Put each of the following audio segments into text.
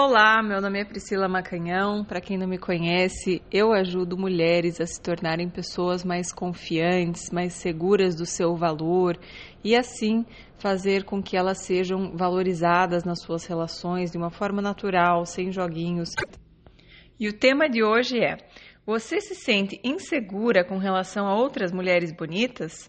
Olá, meu nome é Priscila Macanhão. Para quem não me conhece, eu ajudo mulheres a se tornarem pessoas mais confiantes, mais seguras do seu valor e assim fazer com que elas sejam valorizadas nas suas relações de uma forma natural, sem joguinhos. E o tema de hoje é: você se sente insegura com relação a outras mulheres bonitas?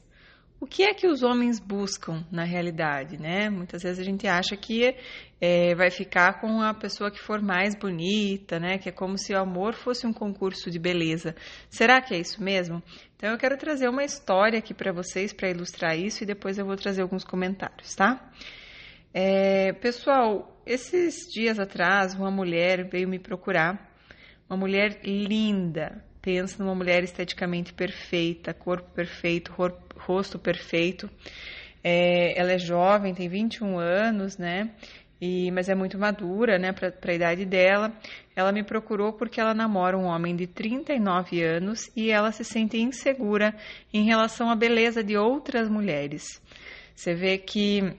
O que é que os homens buscam na realidade, né? Muitas vezes a gente acha que é, vai ficar com a pessoa que for mais bonita, né? Que é como se o amor fosse um concurso de beleza. Será que é isso mesmo? Então eu quero trazer uma história aqui para vocês para ilustrar isso e depois eu vou trazer alguns comentários, tá? É, pessoal, esses dias atrás uma mulher veio me procurar, uma mulher linda, pensa numa mulher esteticamente perfeita, corpo perfeito, rosto perfeito. É, ela é jovem, tem 21 anos, né? E, mas é muito madura, né, para a idade dela. Ela me procurou porque ela namora um homem de 39 anos e ela se sente insegura em relação à beleza de outras mulheres. Você vê que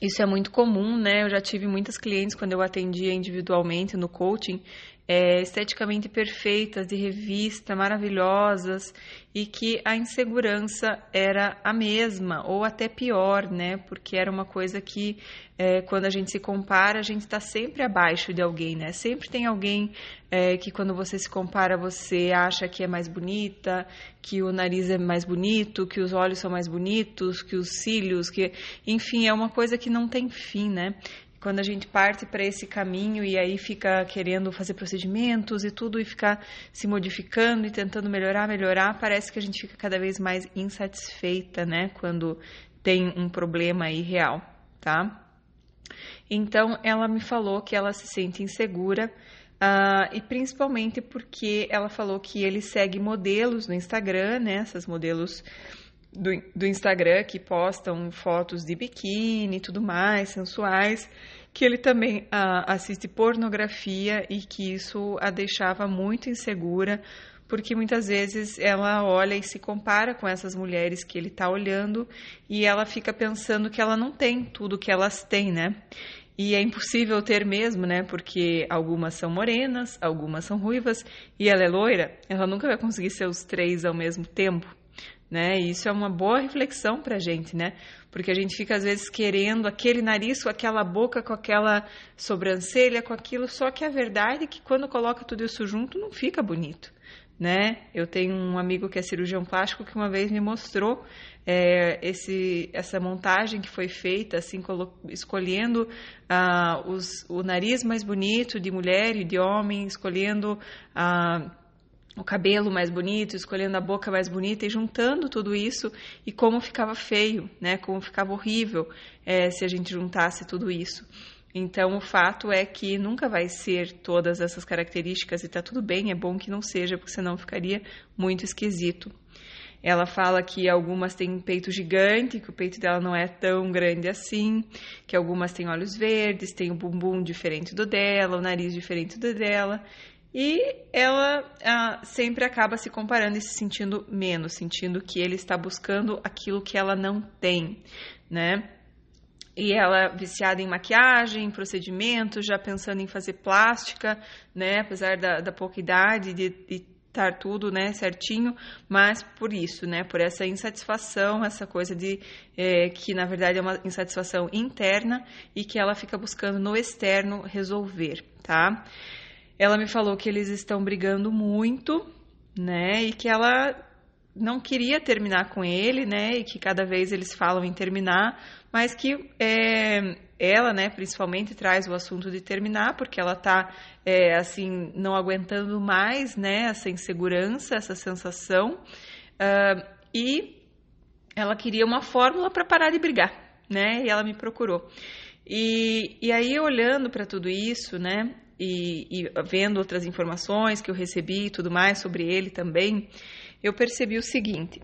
isso é muito comum, né? Eu já tive muitas clientes quando eu atendia individualmente no coaching, é, esteticamente perfeitas, de revista, maravilhosas, e que a insegurança era a mesma, ou até pior, né? Porque era uma coisa que, é, quando a gente se compara, a gente está sempre abaixo de alguém, né? Sempre tem alguém é, que, quando você se compara, você acha que é mais bonita, que o nariz é mais bonito, que os olhos são mais bonitos, que os cílios, que, enfim, é uma coisa que não tem fim, né? Quando a gente parte para esse caminho e aí fica querendo fazer procedimentos e tudo e ficar se modificando e tentando melhorar, melhorar, parece que a gente fica cada vez mais insatisfeita, né? Quando tem um problema aí real, tá? Então ela me falou que ela se sente insegura uh, e principalmente porque ela falou que ele segue modelos no Instagram, né? Essas modelos do, do Instagram que postam fotos de biquíni e tudo mais, sensuais, que ele também ah, assiste pornografia e que isso a deixava muito insegura, porque muitas vezes ela olha e se compara com essas mulheres que ele está olhando e ela fica pensando que ela não tem tudo que elas têm, né? E é impossível ter mesmo, né? Porque algumas são morenas, algumas são ruivas e ela é loira, ela nunca vai conseguir ser os três ao mesmo tempo né? E isso é uma boa reflexão para a gente, né? Porque a gente fica às vezes querendo aquele nariz aquela boca, com aquela sobrancelha, com aquilo, só que a verdade é que quando coloca tudo isso junto não fica bonito, né? Eu tenho um amigo que é cirurgião plástico que uma vez me mostrou é, esse, essa montagem que foi feita, assim, escolhendo ah, os, o nariz mais bonito de mulher e de homem, escolhendo ah, o cabelo mais bonito, escolhendo a boca mais bonita e juntando tudo isso e como ficava feio, né? Como ficava horrível é, se a gente juntasse tudo isso. Então, o fato é que nunca vai ser todas essas características e tá tudo bem, é bom que não seja, porque senão ficaria muito esquisito. Ela fala que algumas têm peito gigante, que o peito dela não é tão grande assim, que algumas têm olhos verdes, têm o bumbum diferente do dela, o nariz diferente do dela, e ela ah, sempre acaba se comparando e se sentindo menos, sentindo que ele está buscando aquilo que ela não tem, né? E ela viciada em maquiagem, em procedimentos, já pensando em fazer plástica, né? Apesar da, da pouca idade, de, de estar tudo né, certinho, mas por isso, né? Por essa insatisfação, essa coisa de é, que na verdade é uma insatisfação interna e que ela fica buscando no externo resolver, tá? Ela me falou que eles estão brigando muito, né? E que ela não queria terminar com ele, né? E que cada vez eles falam em terminar, mas que é, ela, né, principalmente traz o assunto de terminar, porque ela tá é, assim não aguentando mais, né? Essa insegurança, essa sensação, uh, e ela queria uma fórmula para parar de brigar, né? E ela me procurou. E, e aí olhando para tudo isso, né? E, e vendo outras informações que eu recebi e tudo mais sobre ele também, eu percebi o seguinte: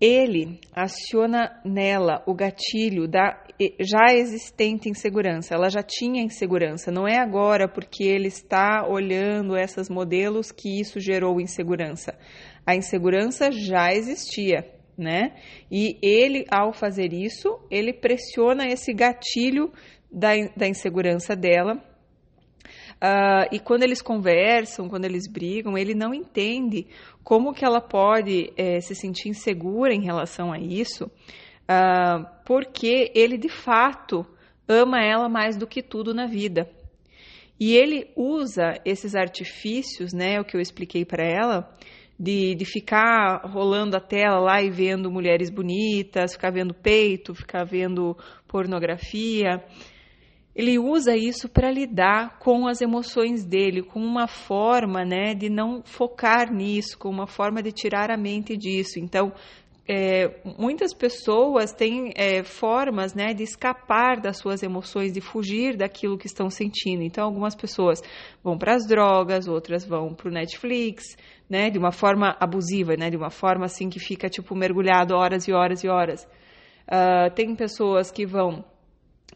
ele aciona nela o gatilho da já existente insegurança. Ela já tinha insegurança. Não é agora porque ele está olhando essas modelos que isso gerou insegurança. A insegurança já existia, né? E ele, ao fazer isso, ele pressiona esse gatilho da, da insegurança dela Uh, e quando eles conversam, quando eles brigam, ele não entende como que ela pode é, se sentir insegura em relação a isso, uh, porque ele de fato ama ela mais do que tudo na vida. E ele usa esses artifícios, né, o que eu expliquei para ela, de, de ficar rolando a tela lá e vendo mulheres bonitas, ficar vendo peito, ficar vendo pornografia. Ele usa isso para lidar com as emoções dele, com uma forma né, de não focar nisso, com uma forma de tirar a mente disso. Então, é, muitas pessoas têm é, formas né, de escapar das suas emoções, de fugir daquilo que estão sentindo. Então, algumas pessoas vão para as drogas, outras vão para o Netflix, né, de uma forma abusiva, né, de uma forma assim que fica tipo mergulhado horas e horas e horas. Uh, tem pessoas que vão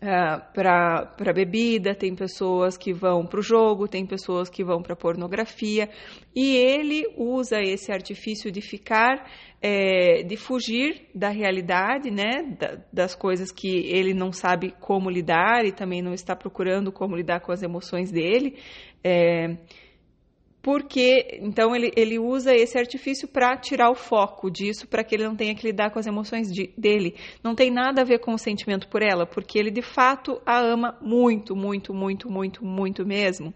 uh, ah, para bebida, tem pessoas que vão para o jogo, tem pessoas que vão para pornografia, e ele usa esse artifício de ficar, é, de fugir da realidade, né, da, das coisas que ele não sabe como lidar e também não está procurando como lidar com as emoções dele. É, porque então ele, ele usa esse artifício para tirar o foco disso, para que ele não tenha que lidar com as emoções de, dele. Não tem nada a ver com o sentimento por ela, porque ele de fato a ama muito, muito, muito, muito, muito mesmo.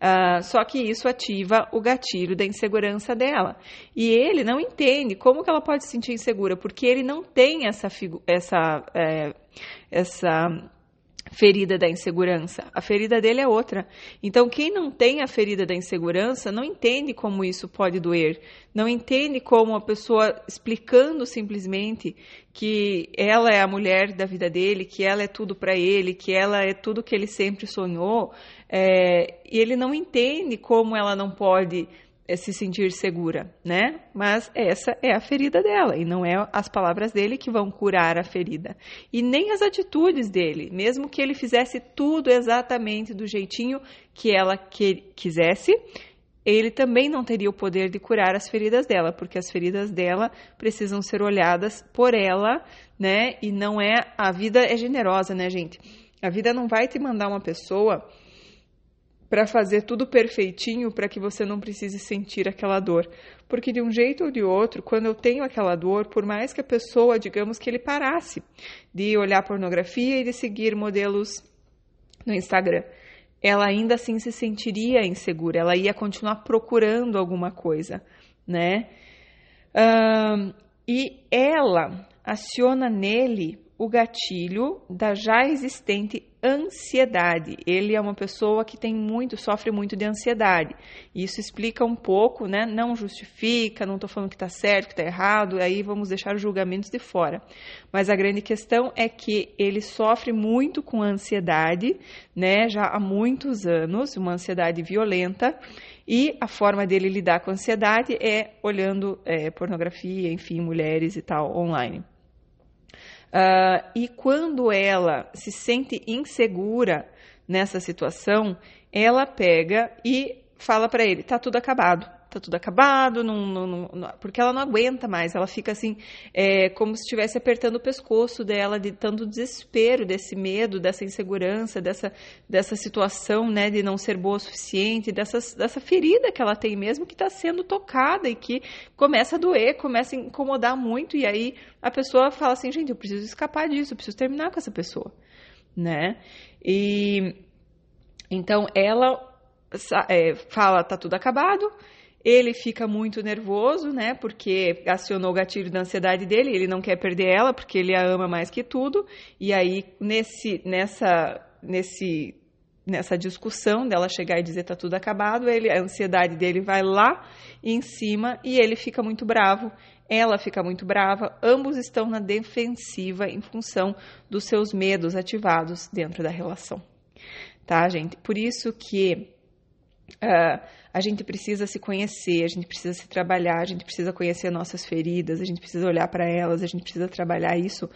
Uh, só que isso ativa o gatilho da insegurança dela. E ele não entende como que ela pode se sentir insegura, porque ele não tem essa, essa, é, essa ferida da insegurança. A ferida dele é outra. Então, quem não tem a ferida da insegurança não entende como isso pode doer. Não entende como a pessoa explicando simplesmente que ela é a mulher da vida dele, que ela é tudo para ele, que ela é tudo que ele sempre sonhou. É, e ele não entende como ela não pode é se sentir segura, né? Mas essa é a ferida dela e não é as palavras dele que vão curar a ferida. E nem as atitudes dele, mesmo que ele fizesse tudo exatamente do jeitinho que ela que, quisesse, ele também não teria o poder de curar as feridas dela, porque as feridas dela precisam ser olhadas por ela, né? E não é a vida é generosa, né, gente? A vida não vai te mandar uma pessoa para fazer tudo perfeitinho para que você não precise sentir aquela dor. Porque de um jeito ou de outro, quando eu tenho aquela dor, por mais que a pessoa, digamos que ele parasse de olhar pornografia e de seguir modelos no Instagram, ela ainda assim se sentiria insegura, ela ia continuar procurando alguma coisa, né? Um, e ela aciona nele o gatilho da já existente ansiedade. Ele é uma pessoa que tem muito, sofre muito de ansiedade. Isso explica um pouco, né? Não justifica, não estou falando que está certo, que está errado, aí vamos deixar os julgamentos de fora. Mas a grande questão é que ele sofre muito com ansiedade, né? Já há muitos anos, uma ansiedade violenta. E a forma dele lidar com a ansiedade é olhando é, pornografia, enfim, mulheres e tal, online. Uh, e quando ela se sente insegura nessa situação, ela pega e fala para ele: tá tudo acabado, tá tudo acabado, não, não, não, porque ela não aguenta mais, ela fica assim, é, como se estivesse apertando o pescoço dela, de tanto desespero, desse medo, dessa insegurança, dessa, dessa situação né, de não ser boa o suficiente, dessa, dessa ferida que ela tem mesmo, que está sendo tocada e que começa a doer, começa a incomodar muito, e aí a pessoa fala assim, gente, eu preciso escapar disso, eu preciso terminar com essa pessoa, né? E então ela é, fala, tá tudo acabado, ele fica muito nervoso, né? Porque acionou o gatilho da ansiedade dele, ele não quer perder ela porque ele a ama mais que tudo. E aí nesse nessa nesse nessa discussão dela chegar e dizer tá tudo acabado, ele a ansiedade dele vai lá em cima e ele fica muito bravo. Ela fica muito brava, ambos estão na defensiva em função dos seus medos ativados dentro da relação. Tá, gente? Por isso que uh, a gente precisa se conhecer, a gente precisa se trabalhar, a gente precisa conhecer nossas feridas, a gente precisa olhar para elas, a gente precisa trabalhar isso,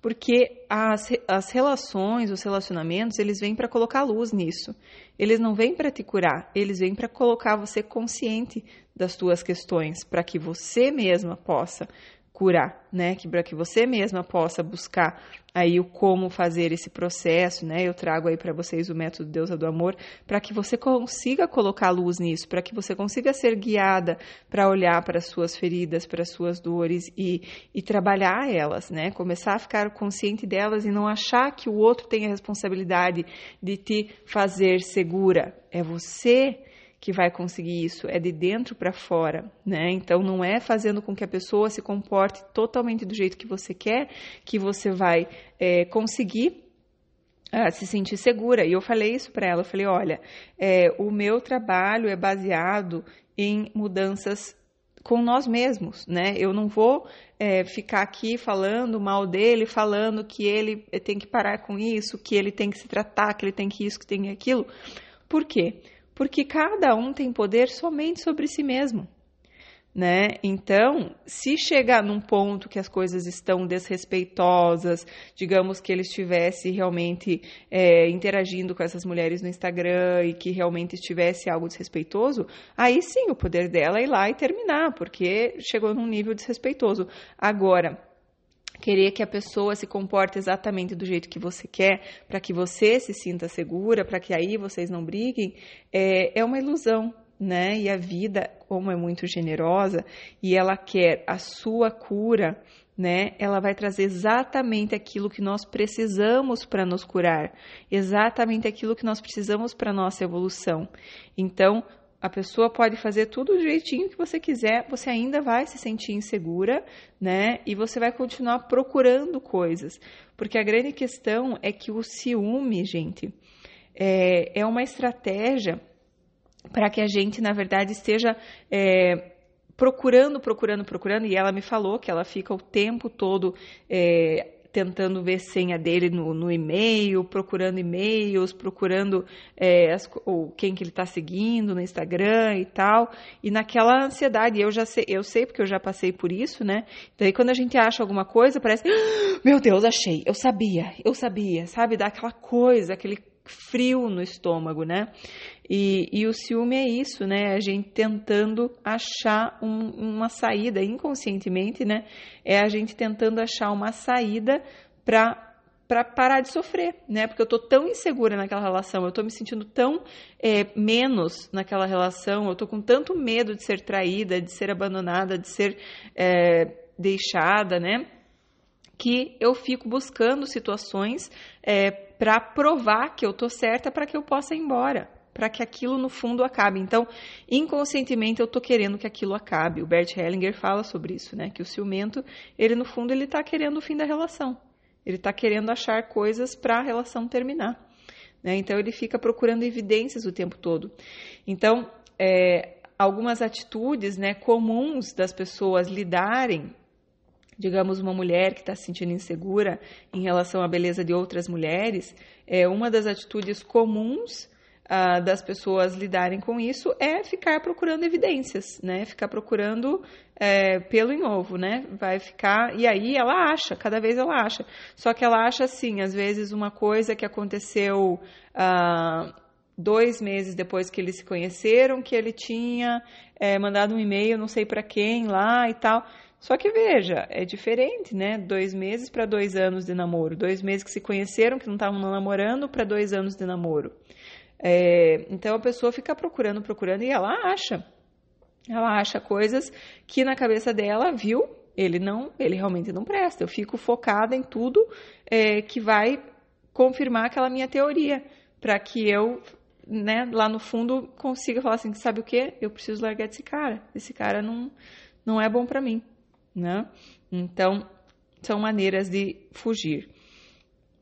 porque as, as relações, os relacionamentos, eles vêm para colocar luz nisso. Eles não vêm para te curar, eles vêm para colocar você consciente das tuas questões, para que você mesma possa curar, né? Que para que você mesma possa buscar aí o como fazer esse processo, né? Eu trago aí para vocês o método Deusa do Amor, para que você consiga colocar luz nisso, para que você consiga ser guiada para olhar para as suas feridas, para as suas dores e, e trabalhar elas, né? Começar a ficar consciente delas e não achar que o outro tem a responsabilidade de te fazer segura. É você que vai conseguir isso, é de dentro para fora, né? Então não é fazendo com que a pessoa se comporte totalmente do jeito que você quer que você vai é, conseguir uh, se sentir segura. E eu falei isso para ela, eu falei, olha, é, o meu trabalho é baseado em mudanças com nós mesmos, né? Eu não vou é, ficar aqui falando mal dele, falando que ele tem que parar com isso, que ele tem que se tratar, que ele tem que isso, que tem aquilo. Por quê? Porque cada um tem poder somente sobre si mesmo. Né? Então, se chegar num ponto que as coisas estão desrespeitosas, digamos que ele estivesse realmente é, interagindo com essas mulheres no Instagram e que realmente estivesse algo desrespeitoso, aí sim o poder dela é ir lá e terminar, porque chegou num nível desrespeitoso. Agora, querer que a pessoa se comporte exatamente do jeito que você quer, para que você se sinta segura, para que aí vocês não briguem, é, é uma ilusão, né? E a vida, como é muito generosa e ela quer a sua cura, né? Ela vai trazer exatamente aquilo que nós precisamos para nos curar, exatamente aquilo que nós precisamos para nossa evolução. Então, a pessoa pode fazer tudo do jeitinho que você quiser, você ainda vai se sentir insegura, né? E você vai continuar procurando coisas. Porque a grande questão é que o ciúme, gente, é, é uma estratégia para que a gente, na verdade, esteja é, procurando, procurando, procurando. E ela me falou que ela fica o tempo todo é, tentando ver senha dele no, no e-mail, procurando e-mails, procurando é, as, ou quem que ele está seguindo no Instagram e tal. E naquela ansiedade, eu já sei, eu sei porque eu já passei por isso, né? Daí quando a gente acha alguma coisa, parece, ah, meu Deus, achei, eu sabia, eu sabia, sabe? Dá aquela coisa, aquele frio no estômago, né? E, e, o ciúme é isso, né? A gente tentando achar um, uma saída inconscientemente, né? É a gente tentando achar uma saída para para parar de sofrer, né? Porque eu tô tão insegura naquela relação, eu tô me sentindo tão é, menos naquela relação, eu tô com tanto medo de ser traída, de ser abandonada, de ser é, deixada, né? Que eu fico buscando situações é, para provar que eu tô certa para que eu possa ir embora, para que aquilo no fundo acabe. Então, inconscientemente eu tô querendo que aquilo acabe. O Bert Hellinger fala sobre isso, né? Que o ciumento, ele no fundo ele tá querendo o fim da relação. Ele tá querendo achar coisas para a relação terminar. Né? Então ele fica procurando evidências o tempo todo. Então, é, algumas atitudes né, comuns das pessoas lidarem digamos, uma mulher que está se sentindo insegura em relação à beleza de outras mulheres, é uma das atitudes comuns uh, das pessoas lidarem com isso é ficar procurando evidências, né? Ficar procurando é, pelo em ovo, né? Vai ficar e aí ela acha, cada vez ela acha. Só que ela acha assim, às vezes uma coisa que aconteceu uh, dois meses depois que eles se conheceram, que ele tinha é, mandado um e-mail, não sei para quem lá e tal. Só que veja, é diferente, né? Dois meses para dois anos de namoro. Dois meses que se conheceram, que não estavam namorando, para dois anos de namoro. É, então a pessoa fica procurando, procurando e ela acha. Ela acha coisas que na cabeça dela viu, ele não, ele realmente não presta. Eu fico focada em tudo é, que vai confirmar aquela minha teoria, para que eu, né, lá no fundo consiga falar assim, sabe o que? Eu preciso largar desse cara. Esse cara não, não é bom para mim né? Então, são maneiras de fugir.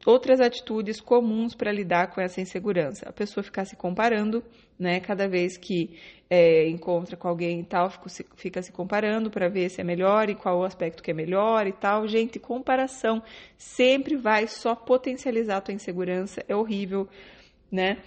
Outras atitudes comuns para lidar com essa insegurança. A pessoa ficar se comparando, né? Cada vez que é, encontra com alguém e tal, fica se, comparando para ver se é melhor e qual o aspecto que é melhor e tal. Gente, comparação sempre vai só potencializar a tua insegurança. É horrível, né?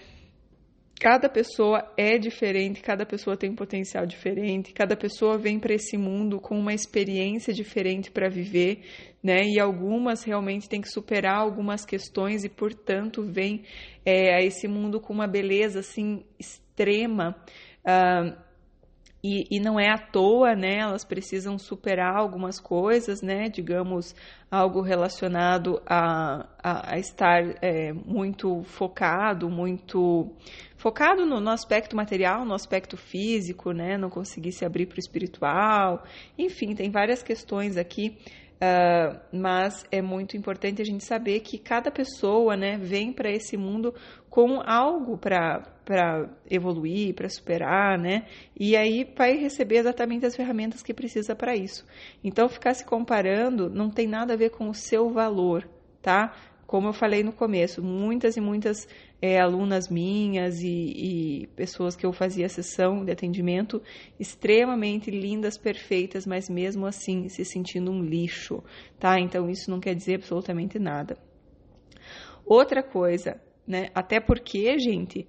Cada pessoa é diferente, cada pessoa tem um potencial diferente, cada pessoa vem para esse mundo com uma experiência diferente para viver, né? E algumas realmente têm que superar algumas questões e, portanto, vem é, a esse mundo com uma beleza assim extrema. Uh, e, e, não é à toa, né? Elas precisam superar algumas coisas, né? Digamos, algo relacionado a, a, a estar é, muito focado, muito focado no, no, aspecto material, no aspecto físico, né? Não conseguir se abrir para o espiritual. Enfim, tem várias questões aqui Uh, mas é muito importante a gente saber que cada pessoa né, vem para esse mundo com algo para evoluir, para superar, né? E aí vai receber exatamente as ferramentas que precisa para isso. Então, ficar se comparando não tem nada a ver com o seu valor, tá? Como eu falei no começo, muitas e muitas é, alunas minhas e, e, pessoas que eu fazia sessão de atendimento extremamente lindas, perfeitas, mas mesmo assim se sentindo um lixo, tá? Então isso não quer dizer absolutamente nada. Outra coisa, né? Até porque, gente,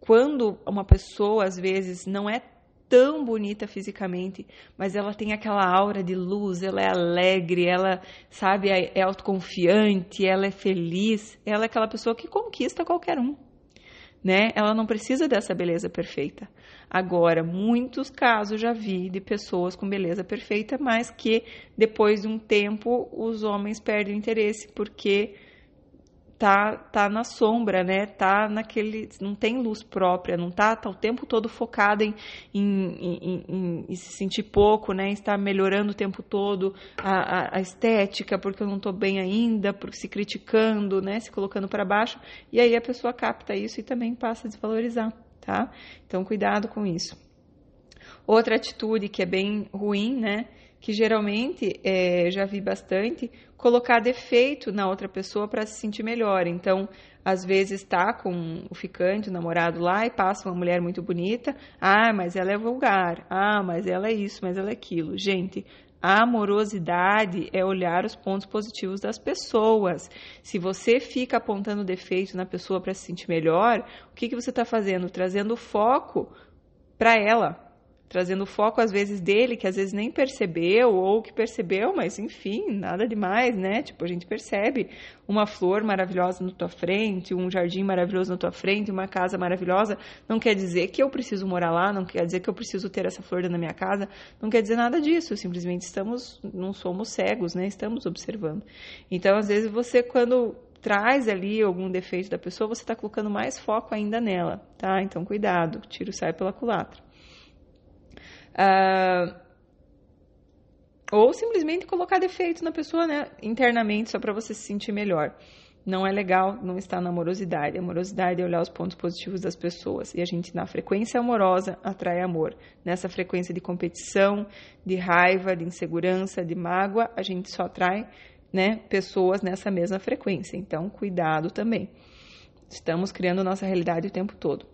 quando uma pessoa às vezes não é tão bonita fisicamente, mas ela tem aquela aura de luz, ela é alegre, ela, sabe, é, é autoconfiante, ela é feliz, ela é aquela pessoa que conquista qualquer um. Né? Ela não precisa dessa beleza perfeita. Agora, muitos casos já vi de pessoas com beleza perfeita, mas que depois de um tempo os homens perdem o interesse porque tá, tá na sombra, né? Tá naquele. não tem luz própria, não tá, tá o tempo todo focada em, em, em, em, se sentir pouco, né? Em estar melhorando o tempo todo a, a, a estética, porque eu não tô bem ainda, por se criticando, né? Se colocando para baixo. E aí a pessoa capta isso e também passa a desvalorizar, tá? Então, cuidado com isso. Outra atitude que é bem ruim, né? Que geralmente é, já vi bastante, colocar defeito na outra pessoa para se sentir melhor. Então, às vezes está com o ficante, o namorado lá e passa uma mulher muito bonita, ah, mas ela é vulgar, ah, mas ela é isso, mas ela é aquilo. Gente, a amorosidade é olhar os pontos positivos das pessoas. Se você fica apontando defeito na pessoa para se sentir melhor, o que, que você está fazendo? Trazendo foco para ela, trazendo foco às vezes dele, que às vezes nem percebeu, ou que percebeu, mas enfim, nada demais, né? Tipo, a gente percebe uma flor maravilhosa na tua frente, um jardim maravilhoso na tua frente, uma casa maravilhosa, não quer dizer que eu preciso morar lá, não quer dizer que eu preciso ter essa flor na minha casa, não quer dizer nada disso, simplesmente estamos, não somos cegos, né? Estamos observando. Então, às vezes você quando traz ali algum defeito da pessoa, você está colocando mais foco ainda nela, tá? Então, cuidado, tiro sai pela culatra. Uh, ou simplesmente colocar defeito na pessoa, né, internamente, só para você se sentir melhor. Não é legal não estar na amorosidade. Amorosidade é olhar os pontos positivos das pessoas. E a gente, na frequência amorosa, atrai amor. Nessa frequência de competição, de raiva, de insegurança, de mágoa, a gente só atrai né, pessoas nessa mesma frequência. Então, cuidado também. Estamos criando nossa realidade o tempo todo.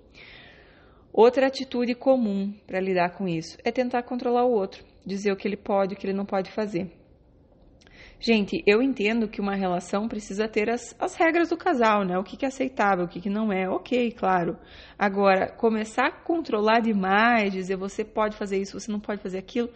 Outra atitude comum para lidar com isso é tentar controlar o outro, dizer o que ele pode, o que ele não pode fazer. Gente, eu entendo que uma relação precisa ter as, as regras do casal, né? O que, que é aceitável, o que, que não é, ok, claro. Agora, começar a controlar demais, dizer você pode fazer isso, você não pode fazer aquilo,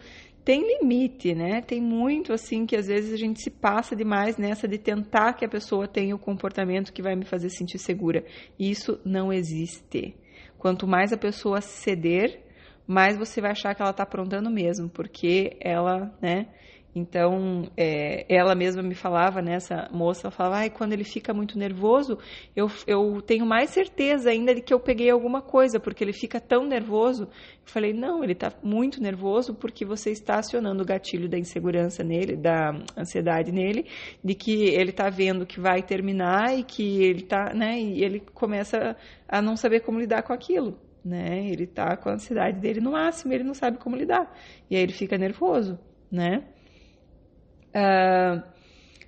tem limite, né? Tem muito assim que às vezes a gente se passa demais nessa de tentar que a pessoa tenha o comportamento que vai me fazer sentir segura. Isso não existe. Quanto mais a pessoa ceder, mais você vai achar que ela está aprontando mesmo, porque ela, né? Então, é, ela mesma me falava, né, essa moça, ela falava, ai, quando ele fica muito nervoso, eu, eu tenho mais certeza ainda de que eu peguei alguma coisa, porque ele fica tão nervoso. Eu falei, não, ele está muito nervoso porque você está acionando o gatilho da insegurança nele, da ansiedade nele, de que ele está vendo que vai terminar e que ele está, né, e ele começa a não saber como lidar com aquilo. Né? Ele está com a ansiedade dele no máximo, ele não sabe como lidar. E aí ele fica nervoso, né? Uh,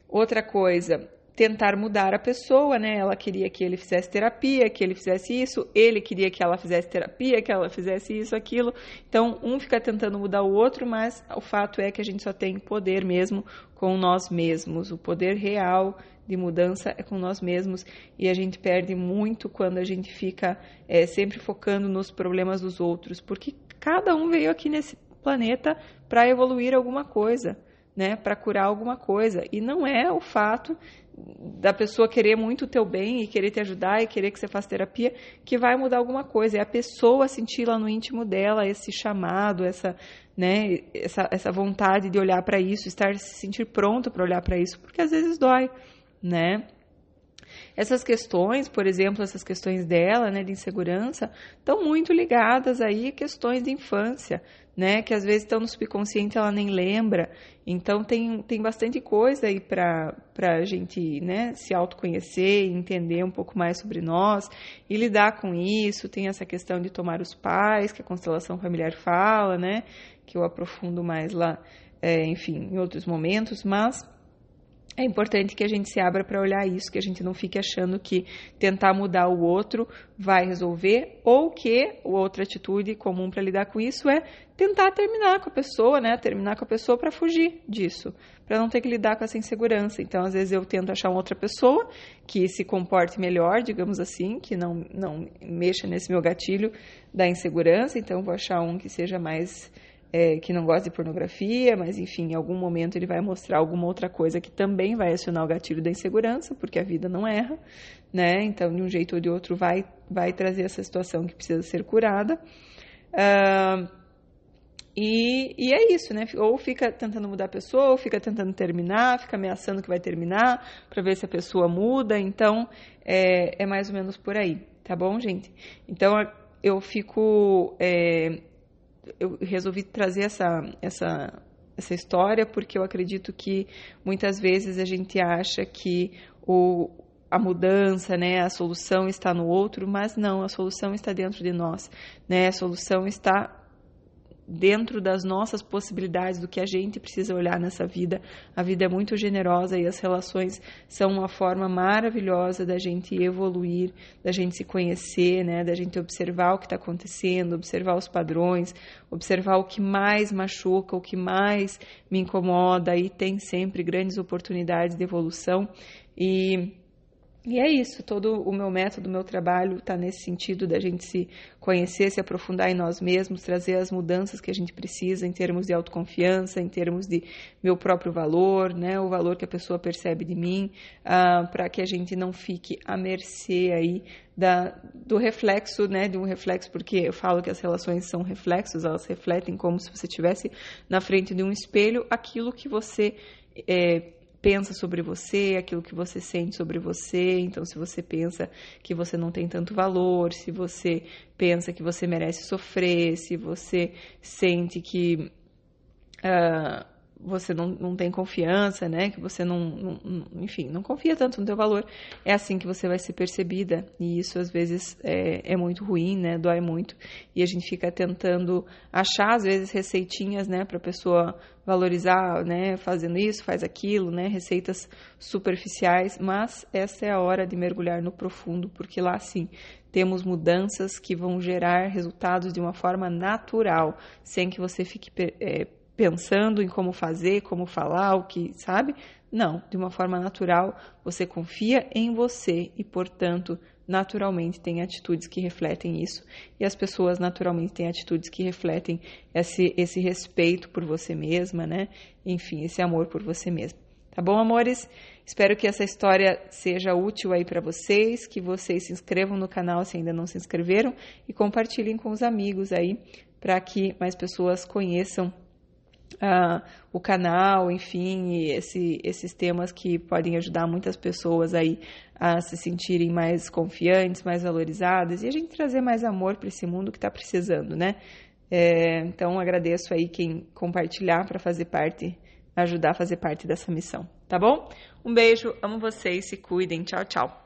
outra coisa, tentar mudar a pessoa, né? Ela queria que ele fizesse terapia, que ele fizesse isso, ele queria que ela fizesse terapia, que ela fizesse isso, aquilo. Então, um fica tentando mudar o outro, mas o fato é que a gente só tem poder mesmo com nós mesmos. O poder real de mudança é com nós mesmos e a gente perde muito quando a gente fica é, sempre focando nos problemas dos outros, porque cada um veio aqui nesse planeta para evoluir alguma coisa né, para curar alguma coisa. E não é o fato da pessoa querer muito o teu bem e querer te ajudar e querer que você faça terapia que vai mudar alguma coisa. É a pessoa sentir lá no íntimo dela esse chamado, essa, né, essa, essa vontade de olhar para isso, estar se sentir pronto para olhar para isso, porque às vezes dói, né? Essas questões, por exemplo, essas questões dela, né, de insegurança, estão muito ligadas aí a questões de infância, né, que às vezes estão no subconsciente ela nem lembra. Então tem, tem bastante coisa aí para a gente, né, se autoconhecer, entender um pouco mais sobre nós e lidar com isso. Tem essa questão de tomar os pais, que a constelação familiar fala, né, que eu aprofundo mais lá, é, enfim, em outros momentos, mas é importante que a gente se abra para olhar isso, que a gente não fique achando que tentar mudar o outro vai resolver, ou que outra atitude comum para lidar com isso é tentar terminar com a pessoa, né? Terminar com a pessoa para fugir disso, para não ter que lidar com essa insegurança. Então, às vezes eu tento achar uma outra pessoa que se comporte melhor, digamos assim, que não não mexa nesse meu gatilho da insegurança. Então, vou achar um que seja mais é, que não gosta de pornografia, mas enfim, em algum momento ele vai mostrar alguma outra coisa que também vai acionar o gatilho da insegurança, porque a vida não erra, né? Então, de um jeito ou de outro, vai, vai trazer essa situação que precisa ser curada. Uh, e, e, é isso, né? Ou fica tentando mudar a pessoa, ou fica tentando terminar, fica ameaçando que vai terminar, para ver se a pessoa muda. Então, é, é, mais ou menos por aí, tá bom, gente? Então, eu fico. É, eu resolvi trazer essa, essa, essa história porque eu acredito que muitas vezes a gente acha que o, a mudança, né, a solução está no outro, mas não, a solução está dentro de nós, né? A solução está dentro das nossas possibilidades, do que a gente precisa olhar nessa vida. A vida é muito generosa e as relações são uma forma maravilhosa da gente evoluir, da gente se conhecer, né? da gente observar o que está acontecendo, observar os padrões, observar o que mais machuca, o que mais me incomoda e tem sempre grandes oportunidades de evolução. E e é isso, todo o meu método, o meu trabalho está nesse sentido da gente se conhecer, se aprofundar em nós mesmos, trazer as mudanças que a gente precisa em termos de autoconfiança, em termos de meu próprio valor, né, o valor que a pessoa percebe de mim, uh, para que a gente não fique à mercê aí da, do reflexo, né, de um reflexo, porque eu falo que as relações são reflexos, elas refletem como se você estivesse na frente de um espelho aquilo que você é, pensa sobre você, aquilo que você sente sobre você. Então, se você pensa que você não tem tanto valor, se você pensa que você merece sofrer, se você sente que. Uh, você não, não tem confiança, né? Que você não, não, enfim, não confia tanto no teu valor. É assim que você vai ser percebida e isso às vezes é, é muito ruim, né? Dói muito e a gente fica tentando achar às vezes receitinhas, né? Para pessoa valorizar, né? Fazendo isso, faz aquilo, né? Receitas superficiais, mas essa é a hora de mergulhar no profundo, porque lá sim temos mudanças que vão gerar resultados de uma forma natural, sem que você fique é, pensando em como fazer, como falar, o que, sabe? Não, de uma forma natural, você confia em você e, portanto, naturalmente tem atitudes que refletem isso. E as pessoas naturalmente têm atitudes que refletem esse, esse respeito por você mesma, né? Enfim, esse amor por você mesma. Tá bom, amores? Espero que essa história seja útil aí para vocês, que vocês se inscrevam no canal se ainda não se inscreveram e compartilhem com os amigos aí para que mais pessoas conheçam uh, o canal, enfim, esse, esses temas que podem ajudar muitas pessoas aí a se sentirem mais confiantes, mais valorizadas e a gente trazer mais amor para esse mundo que está precisando, né? É, então agradeço aí quem compartilhar para fazer parte, ajudar a fazer parte dessa missão, tá bom? Um beijo, amo vocês, se cuidem, tchau, tchau.